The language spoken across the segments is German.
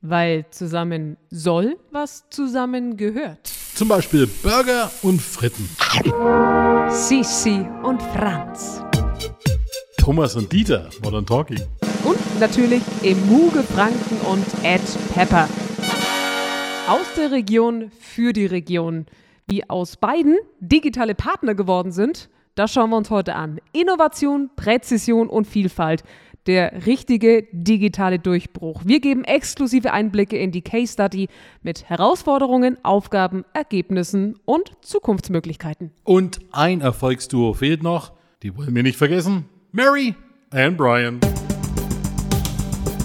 Weil zusammen soll, was zusammen gehört. Zum Beispiel Burger und Fritten. Sisi und Franz. Thomas und Dieter, Modern Talking. Und natürlich Emuge Franken und Ed Pepper. Aus der Region für die Region. Wie aus beiden digitale Partner geworden sind, das schauen wir uns heute an. Innovation, Präzision und Vielfalt. Der richtige digitale Durchbruch. Wir geben exklusive Einblicke in die Case Study mit Herausforderungen, Aufgaben, Ergebnissen und Zukunftsmöglichkeiten. Und ein Erfolgsduo fehlt noch. Die wollen wir nicht vergessen. Mary and Brian.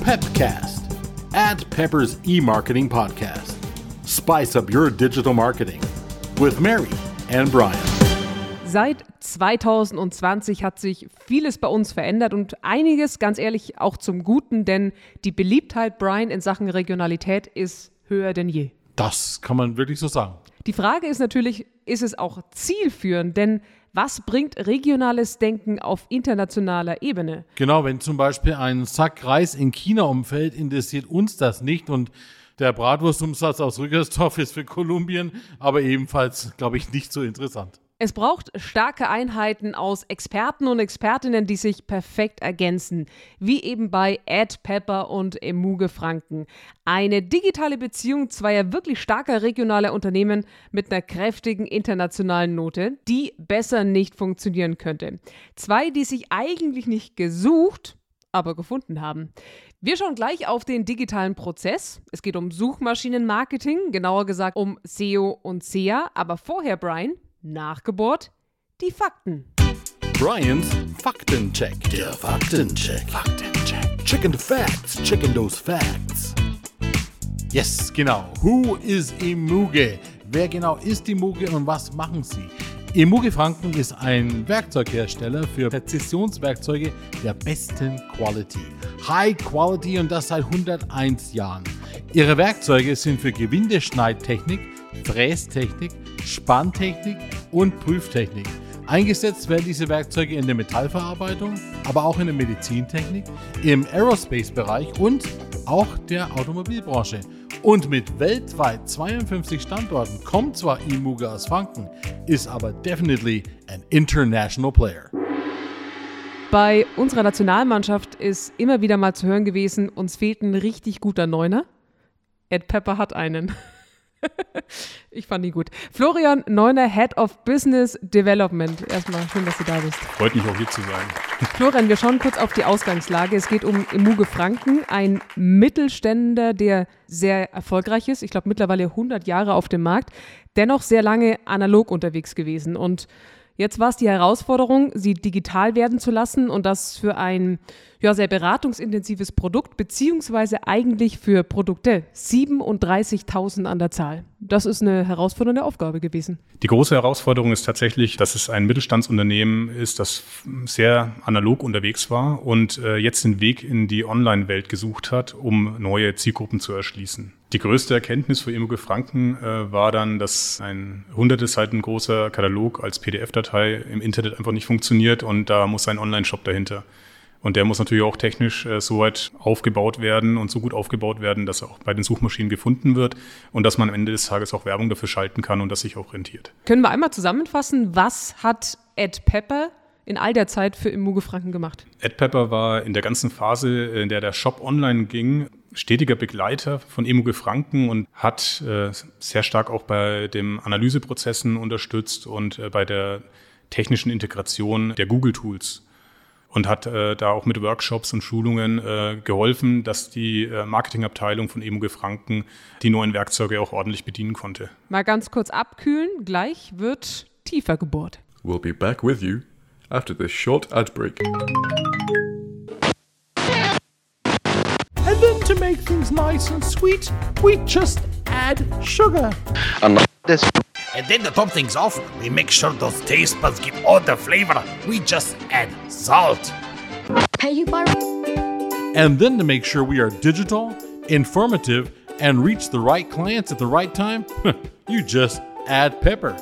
Pepcast. At Pepper's e-marketing podcast. Spice up your digital marketing. With Mary and Brian. Seit 2020 hat sich vieles bei uns verändert und einiges, ganz ehrlich, auch zum Guten, denn die Beliebtheit Brian in Sachen Regionalität ist höher denn je. Das kann man wirklich so sagen. Die Frage ist natürlich, ist es auch zielführend? Denn was bringt regionales Denken auf internationaler Ebene? Genau, wenn zum Beispiel ein Sack Reis in China umfällt, interessiert uns das nicht und der Bratwurstumsatz aus Rückersdorf ist für Kolumbien aber ebenfalls, glaube ich, nicht so interessant. Es braucht starke Einheiten aus Experten und Expertinnen, die sich perfekt ergänzen, wie eben bei Ed Pepper und Emuge Franken. Eine digitale Beziehung zweier wirklich starker regionaler Unternehmen mit einer kräftigen internationalen Note, die besser nicht funktionieren könnte. Zwei, die sich eigentlich nicht gesucht, aber gefunden haben. Wir schauen gleich auf den digitalen Prozess. Es geht um Suchmaschinenmarketing, genauer gesagt um SEO und SEA. Aber vorher, Brian, Nachgeburt, die Fakten. Brian's Faktencheck. Der Faktencheck. Faktencheck. Chicken the facts. Chicken those facts. Yes, genau. Who is Emuge? Wer genau ist Emuge und was machen sie? Emuge Franken ist ein Werkzeughersteller für Präzisionswerkzeuge der besten Quality. High Quality und das seit 101 Jahren. Ihre Werkzeuge sind für Gewindeschneidtechnik, Frästechnik, Spanntechnik und Prüftechnik. Eingesetzt werden diese Werkzeuge in der Metallverarbeitung, aber auch in der Medizintechnik, im Aerospace-Bereich und auch der Automobilbranche. Und mit weltweit 52 Standorten kommt zwar Imuga aus Franken, ist aber definitely an international player. Bei unserer Nationalmannschaft ist immer wieder mal zu hören gewesen, uns fehlt ein richtig guter Neuner. Ed Pepper hat einen. ich fand ihn gut. Florian Neuner, Head of Business Development. Erstmal schön, dass du da bist. Freut mich auch hier zu sein. Florian, wir schauen kurz auf die Ausgangslage. Es geht um Emuge Franken, ein Mittelständler, der sehr erfolgreich ist. Ich glaube, mittlerweile 100 Jahre auf dem Markt. Dennoch sehr lange analog unterwegs gewesen. Und Jetzt war es die Herausforderung, sie digital werden zu lassen und das für ein ja, sehr beratungsintensives Produkt, beziehungsweise eigentlich für Produkte 37.000 an der Zahl. Das ist eine herausfordernde Aufgabe gewesen. Die große Herausforderung ist tatsächlich, dass es ein Mittelstandsunternehmen ist, das sehr analog unterwegs war und äh, jetzt den Weg in die Online-Welt gesucht hat, um neue Zielgruppen zu erschließen. Die größte Erkenntnis für Immoge Franken äh, war dann, dass ein hunderte Seiten großer Katalog als PDF-Datei im Internet einfach nicht funktioniert und da muss ein Online-Shop dahinter. Und der muss natürlich auch technisch äh, so weit aufgebaut werden und so gut aufgebaut werden, dass er auch bei den Suchmaschinen gefunden wird und dass man am Ende des Tages auch Werbung dafür schalten kann und das sich auch rentiert. Können wir einmal zusammenfassen, was hat Ed Pepper in all der Zeit für Immoge Franken gemacht? Ed Pepper war in der ganzen Phase, in der der Shop online ging, stetiger Begleiter von Emuge Franken und hat äh, sehr stark auch bei den Analyseprozessen unterstützt und äh, bei der technischen Integration der Google-Tools und hat äh, da auch mit Workshops und Schulungen äh, geholfen, dass die äh, Marketingabteilung von Emuge Franken die neuen Werkzeuge auch ordentlich bedienen konnte. Mal ganz kurz abkühlen, gleich wird tiefer gebohrt. We'll be back with you after this short ad break. And then to make things nice and sweet, we just add sugar. And this And then to top things off, we make sure those taste buds get all the flavor. We just add salt. Pay you by And then to make sure we are digital, informative, and reach the right clients at the right time, you just add pepper.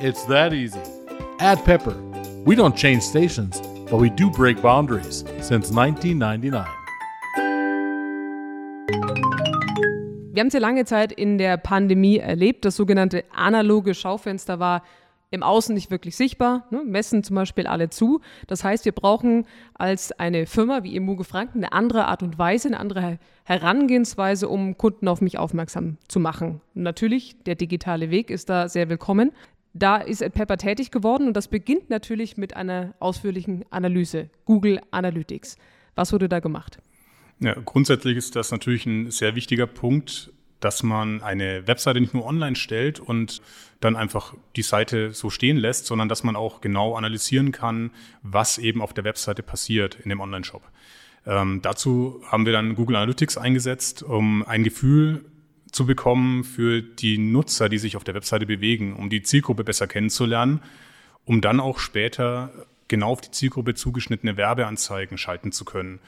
It's that easy. Add pepper. We don't change stations, but we do break boundaries since 1999. Wir haben es ja lange Zeit in der Pandemie erlebt. Das sogenannte analoge Schaufenster war im Außen nicht wirklich sichtbar, ne? messen zum Beispiel alle zu. Das heißt, wir brauchen als eine Firma wie Emuge Franken eine andere Art und Weise, eine andere Herangehensweise, um Kunden auf mich aufmerksam zu machen. Und natürlich, der digitale Weg ist da sehr willkommen. Da ist Pepper tätig geworden und das beginnt natürlich mit einer ausführlichen Analyse, Google Analytics. Was wurde da gemacht? Ja, grundsätzlich ist das natürlich ein sehr wichtiger Punkt, dass man eine Webseite nicht nur online stellt und dann einfach die Seite so stehen lässt, sondern dass man auch genau analysieren kann, was eben auf der Webseite passiert in dem Online-Shop. Ähm, dazu haben wir dann Google Analytics eingesetzt, um ein Gefühl zu bekommen für die Nutzer, die sich auf der Webseite bewegen, um die Zielgruppe besser kennenzulernen, um dann auch später genau auf die Zielgruppe zugeschnittene Werbeanzeigen schalten zu können.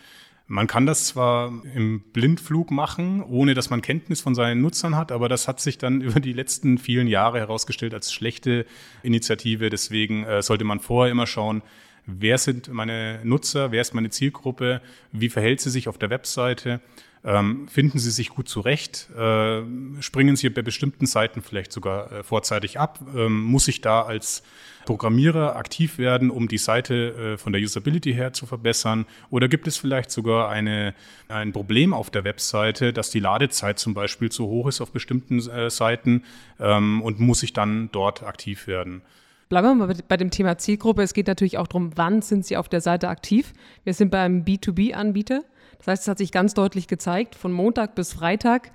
Man kann das zwar im Blindflug machen, ohne dass man Kenntnis von seinen Nutzern hat, aber das hat sich dann über die letzten vielen Jahre herausgestellt als schlechte Initiative. Deswegen äh, sollte man vorher immer schauen, wer sind meine Nutzer, wer ist meine Zielgruppe, wie verhält sie sich auf der Webseite ähm, finden Sie sich gut zurecht? Äh, springen Sie bei bestimmten Seiten vielleicht sogar äh, vorzeitig ab? Ähm, muss ich da als Programmierer aktiv werden, um die Seite äh, von der Usability her zu verbessern? Oder gibt es vielleicht sogar eine, ein Problem auf der Webseite, dass die Ladezeit zum Beispiel zu hoch ist auf bestimmten äh, Seiten ähm, und muss ich dann dort aktiv werden? Bleiben wir mal bei dem Thema Zielgruppe. Es geht natürlich auch darum, wann sind Sie auf der Seite aktiv. Wir sind beim B2B-Anbieter. Das heißt, es hat sich ganz deutlich gezeigt, von Montag bis Freitag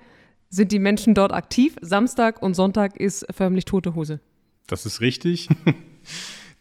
sind die Menschen dort aktiv. Samstag und Sonntag ist förmlich tote Hose. Das ist richtig.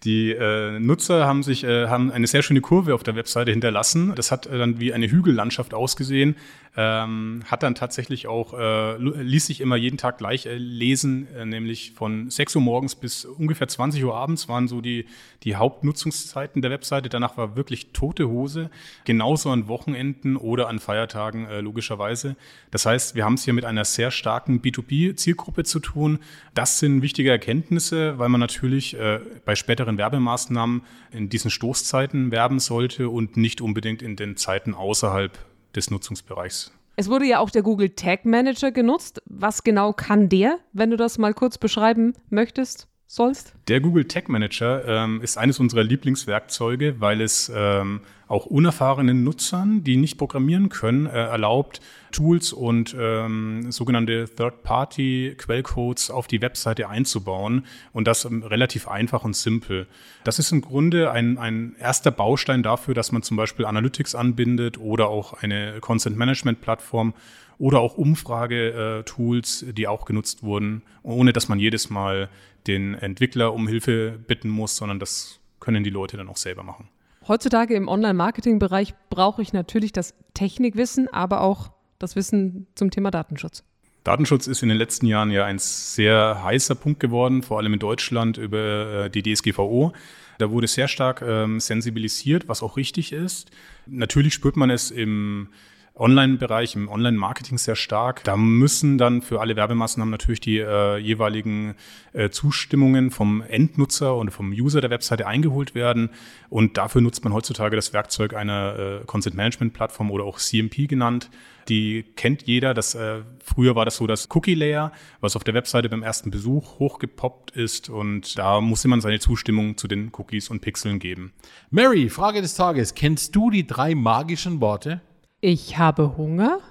Die äh, Nutzer haben sich äh, haben eine sehr schöne Kurve auf der Webseite hinterlassen. Das hat äh, dann wie eine Hügellandschaft ausgesehen. Ähm, hat dann tatsächlich auch äh, ließ sich immer jeden Tag gleich äh, lesen, äh, nämlich von 6 Uhr morgens bis ungefähr 20 Uhr abends waren so die die Hauptnutzungszeiten der Webseite. Danach war wirklich tote Hose, genauso an Wochenenden oder an Feiertagen äh, logischerweise. Das heißt, wir haben es hier mit einer sehr starken B2B-Zielgruppe zu tun. Das sind wichtige Erkenntnisse, weil man natürlich äh, bei späteren Werbemaßnahmen in diesen Stoßzeiten werben sollte und nicht unbedingt in den Zeiten außerhalb des Nutzungsbereichs. Es wurde ja auch der Google Tag Manager genutzt. Was genau kann der, wenn du das mal kurz beschreiben möchtest? Sollst? Der Google Tag Manager ähm, ist eines unserer Lieblingswerkzeuge, weil es ähm, auch unerfahrenen Nutzern, die nicht programmieren können, äh, erlaubt, Tools und ähm, sogenannte Third-Party-Quellcodes auf die Webseite einzubauen und das ähm, relativ einfach und simpel. Das ist im Grunde ein, ein erster Baustein dafür, dass man zum Beispiel Analytics anbindet oder auch eine Content-Management-Plattform oder auch Umfragetools, die auch genutzt wurden, ohne dass man jedes Mal den Entwickler um Hilfe bitten muss, sondern das können die Leute dann auch selber machen. Heutzutage im Online-Marketing-Bereich brauche ich natürlich das Technikwissen, aber auch das Wissen zum Thema Datenschutz. Datenschutz ist in den letzten Jahren ja ein sehr heißer Punkt geworden, vor allem in Deutschland über äh, die DSGVO. Da wurde sehr stark ähm, sensibilisiert, was auch richtig ist. Natürlich spürt man es im Online-Bereich, im Online-Marketing sehr stark. Da müssen dann für alle Werbemaßnahmen natürlich die äh, jeweiligen äh, Zustimmungen vom Endnutzer und vom User der Webseite eingeholt werden. Und dafür nutzt man heutzutage das Werkzeug einer äh, Content-Management-Plattform oder auch CMP genannt. Die kennt jeder. Das, äh, früher war das so das Cookie-Layer, was auf der Webseite beim ersten Besuch hochgepoppt ist. Und da musste man seine Zustimmung zu den Cookies und Pixeln geben. Mary, Frage des Tages. Kennst du die drei magischen Worte? Ich habe Hunger.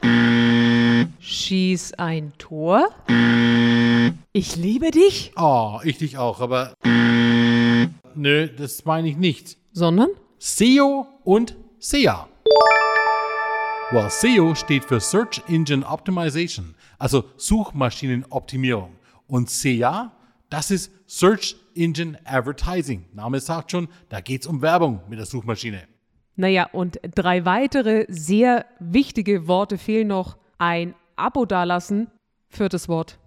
Schieß ein Tor. Ich liebe dich. Oh, ich dich auch, aber. Nö, das meine ich nicht. Sondern? SEO und SEA. Well, SEO steht für Search Engine Optimization, also Suchmaschinenoptimierung. Und SEA, das ist Search Engine Advertising. Name sagt schon, da geht es um Werbung mit der Suchmaschine. Naja, und drei weitere sehr wichtige Worte fehlen noch. Ein Abo dalassen. Viertes Wort.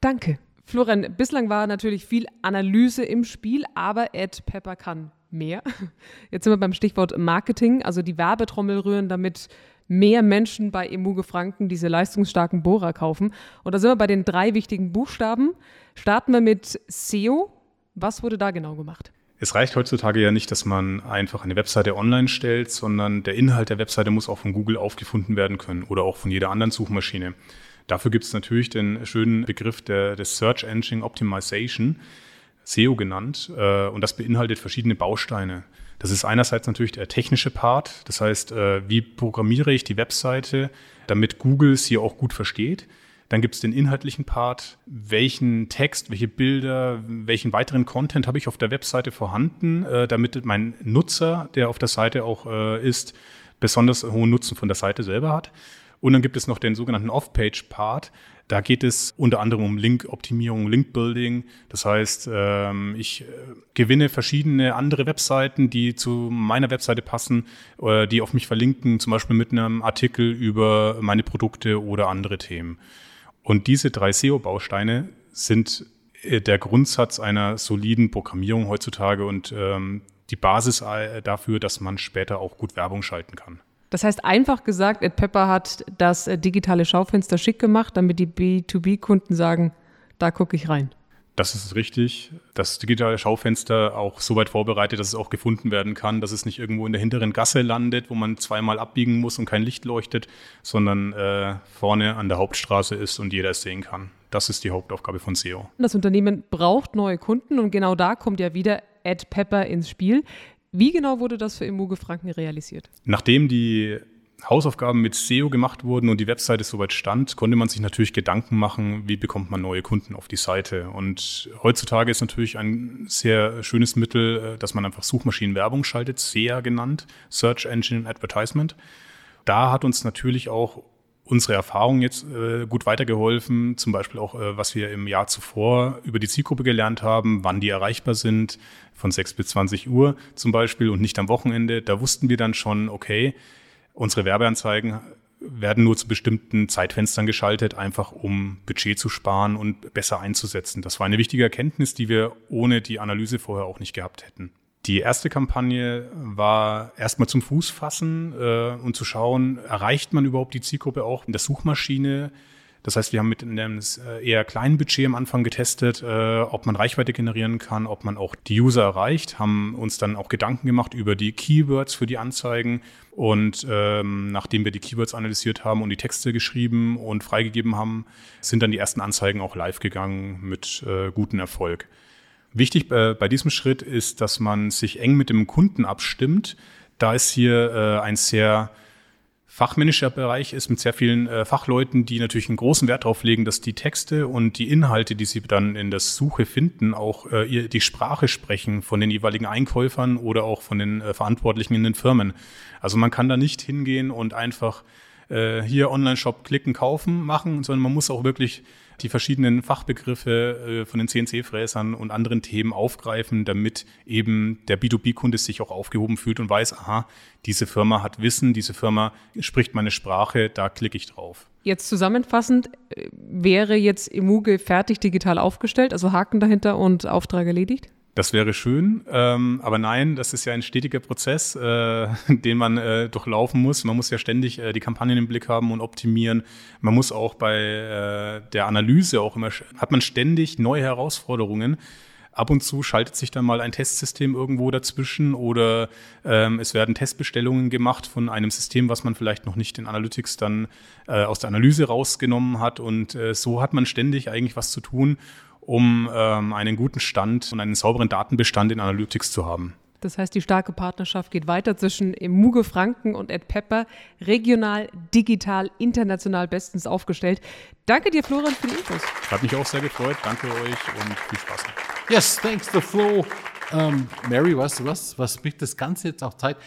Danke. Florian, bislang war natürlich viel Analyse im Spiel, aber Ed Pepper kann mehr. Jetzt sind wir beim Stichwort Marketing, also die Werbetrommel rühren, damit mehr Menschen bei Emuge Franken diese leistungsstarken Bohrer kaufen. Und da sind wir bei den drei wichtigen Buchstaben. Starten wir mit SEO. Was wurde da genau gemacht? Es reicht heutzutage ja nicht, dass man einfach eine Webseite online stellt, sondern der Inhalt der Webseite muss auch von Google aufgefunden werden können oder auch von jeder anderen Suchmaschine. Dafür gibt es natürlich den schönen Begriff der, des Search Engine Optimization, SEO genannt, äh, und das beinhaltet verschiedene Bausteine. Das ist einerseits natürlich der technische Part, das heißt, äh, wie programmiere ich die Webseite, damit Google sie auch gut versteht. Dann gibt es den inhaltlichen Part, welchen Text, welche Bilder, welchen weiteren Content habe ich auf der Webseite vorhanden, äh, damit mein Nutzer, der auf der Seite auch äh, ist, besonders hohen Nutzen von der Seite selber hat. Und dann gibt es noch den sogenannten Off-Page-Part. Da geht es unter anderem um Link-Optimierung, Link-Building. Das heißt, ähm, ich äh, gewinne verschiedene andere Webseiten, die zu meiner Webseite passen, äh, die auf mich verlinken, zum Beispiel mit einem Artikel über meine Produkte oder andere Themen. Und diese drei SEO-Bausteine sind äh, der Grundsatz einer soliden Programmierung heutzutage und ähm, die Basis äh, dafür, dass man später auch gut Werbung schalten kann. Das heißt, einfach gesagt, Ed Pepper hat das äh, digitale Schaufenster schick gemacht, damit die B2B-Kunden sagen, da gucke ich rein. Das ist richtig. Das digitale Schaufenster auch so weit vorbereitet, dass es auch gefunden werden kann, dass es nicht irgendwo in der hinteren Gasse landet, wo man zweimal abbiegen muss und kein Licht leuchtet, sondern äh, vorne an der Hauptstraße ist und jeder es sehen kann. Das ist die Hauptaufgabe von SEO. Das Unternehmen braucht neue Kunden und genau da kommt ja wieder Ed Pepper ins Spiel. Wie genau wurde das für Immoge Franken realisiert? Nachdem die Hausaufgaben mit SEO gemacht wurden und die Webseite soweit stand, konnte man sich natürlich Gedanken machen, wie bekommt man neue Kunden auf die Seite. Und heutzutage ist natürlich ein sehr schönes Mittel, äh, dass man einfach Suchmaschinenwerbung schaltet, SEA genannt, Search Engine Advertisement. Da hat uns natürlich auch unsere Erfahrung jetzt äh, gut weitergeholfen, zum Beispiel auch, äh, was wir im Jahr zuvor über die Zielgruppe gelernt haben, wann die erreichbar sind, von 6 bis 20 Uhr zum Beispiel und nicht am Wochenende. Da wussten wir dann schon, okay, Unsere Werbeanzeigen werden nur zu bestimmten Zeitfenstern geschaltet, einfach um Budget zu sparen und besser einzusetzen. Das war eine wichtige Erkenntnis, die wir ohne die Analyse vorher auch nicht gehabt hätten. Die erste Kampagne war erstmal zum Fußfassen äh, und zu schauen, erreicht man überhaupt die Zielgruppe auch in der Suchmaschine? Das heißt, wir haben mit einem eher kleinen Budget am Anfang getestet, äh, ob man Reichweite generieren kann, ob man auch die User erreicht, haben uns dann auch Gedanken gemacht über die Keywords für die Anzeigen. Und ähm, nachdem wir die Keywords analysiert haben und die Texte geschrieben und freigegeben haben, sind dann die ersten Anzeigen auch live gegangen mit äh, gutem Erfolg. Wichtig äh, bei diesem Schritt ist, dass man sich eng mit dem Kunden abstimmt. Da ist hier äh, ein sehr fachmännischer Bereich ist mit sehr vielen äh, Fachleuten, die natürlich einen großen Wert darauf legen, dass die Texte und die Inhalte, die sie dann in der Suche finden, auch äh, die Sprache sprechen von den jeweiligen Einkäufern oder auch von den äh, Verantwortlichen in den Firmen. Also man kann da nicht hingehen und einfach äh, hier Online-Shop klicken, kaufen, machen, sondern man muss auch wirklich die verschiedenen Fachbegriffe äh, von den CNC-Fräsern und anderen Themen aufgreifen, damit eben der B2B-Kunde sich auch aufgehoben fühlt und weiß, aha, diese Firma hat Wissen, diese Firma spricht meine Sprache, da klicke ich drauf. Jetzt zusammenfassend, äh, wäre jetzt Emuge fertig digital aufgestellt, also Haken dahinter und Auftrag erledigt? Das wäre schön, ähm, aber nein, das ist ja ein stetiger Prozess, äh, den man äh, durchlaufen muss. Man muss ja ständig äh, die Kampagnen im Blick haben und optimieren. Man muss auch bei äh, der Analyse auch immer, hat man ständig neue Herausforderungen. Ab und zu schaltet sich dann mal ein Testsystem irgendwo dazwischen oder ähm, es werden Testbestellungen gemacht von einem System, was man vielleicht noch nicht in Analytics dann äh, aus der Analyse rausgenommen hat. Und äh, so hat man ständig eigentlich was zu tun um ähm, einen guten Stand und einen sauberen Datenbestand in Analytics zu haben. Das heißt, die starke Partnerschaft geht weiter zwischen Muge Franken und Ed Pepper, regional, digital, international bestens aufgestellt. Danke dir, Florian, für die Infos. Hat mich auch sehr gefreut. Danke euch und viel Spaß. Yes, thanks to Flo. Ähm, Mary, weißt du was, was mich das Ganze jetzt auch zeigt?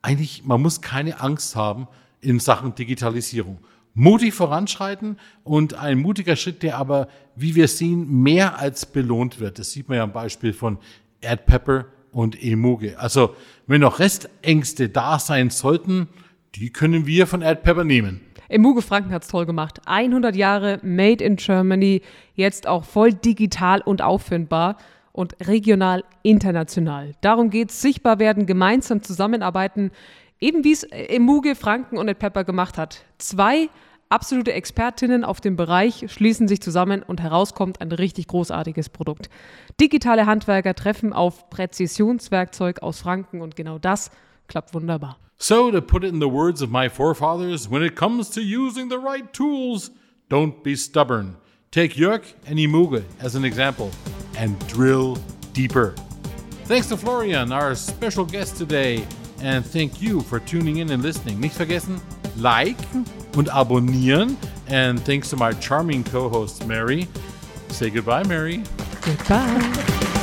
Eigentlich, man muss keine Angst haben in Sachen Digitalisierung mutig voranschreiten und ein mutiger Schritt, der aber, wie wir sehen, mehr als belohnt wird. Das sieht man ja am Beispiel von Ed Pepper und Emuge. Also, wenn noch Restängste da sein sollten, die können wir von Ed Pepper nehmen. Emuge Franken hat's toll gemacht. 100 Jahre Made in Germany, jetzt auch voll digital und auffindbar und regional international. Darum geht's, sichtbar werden, gemeinsam zusammenarbeiten, eben wie es Emuge Franken und Ed Pepper gemacht hat. Zwei Absolute Expertinnen auf dem Bereich schließen sich zusammen und herauskommt ein richtig großartiges Produkt. Digitale Handwerker treffen auf Präzisionswerkzeug aus Franken und genau das klappt wunderbar. So, to put it in the words of my forefathers, when it comes to using the right tools, don't be stubborn. Take Jörg and Imuge as an example and drill deeper. Thanks to Florian, our special guest today, and thank you for tuning in and listening. Nicht vergessen, like. und abonnieren. And thanks to my charming co host, Mary. Say goodbye, Mary. Goodbye.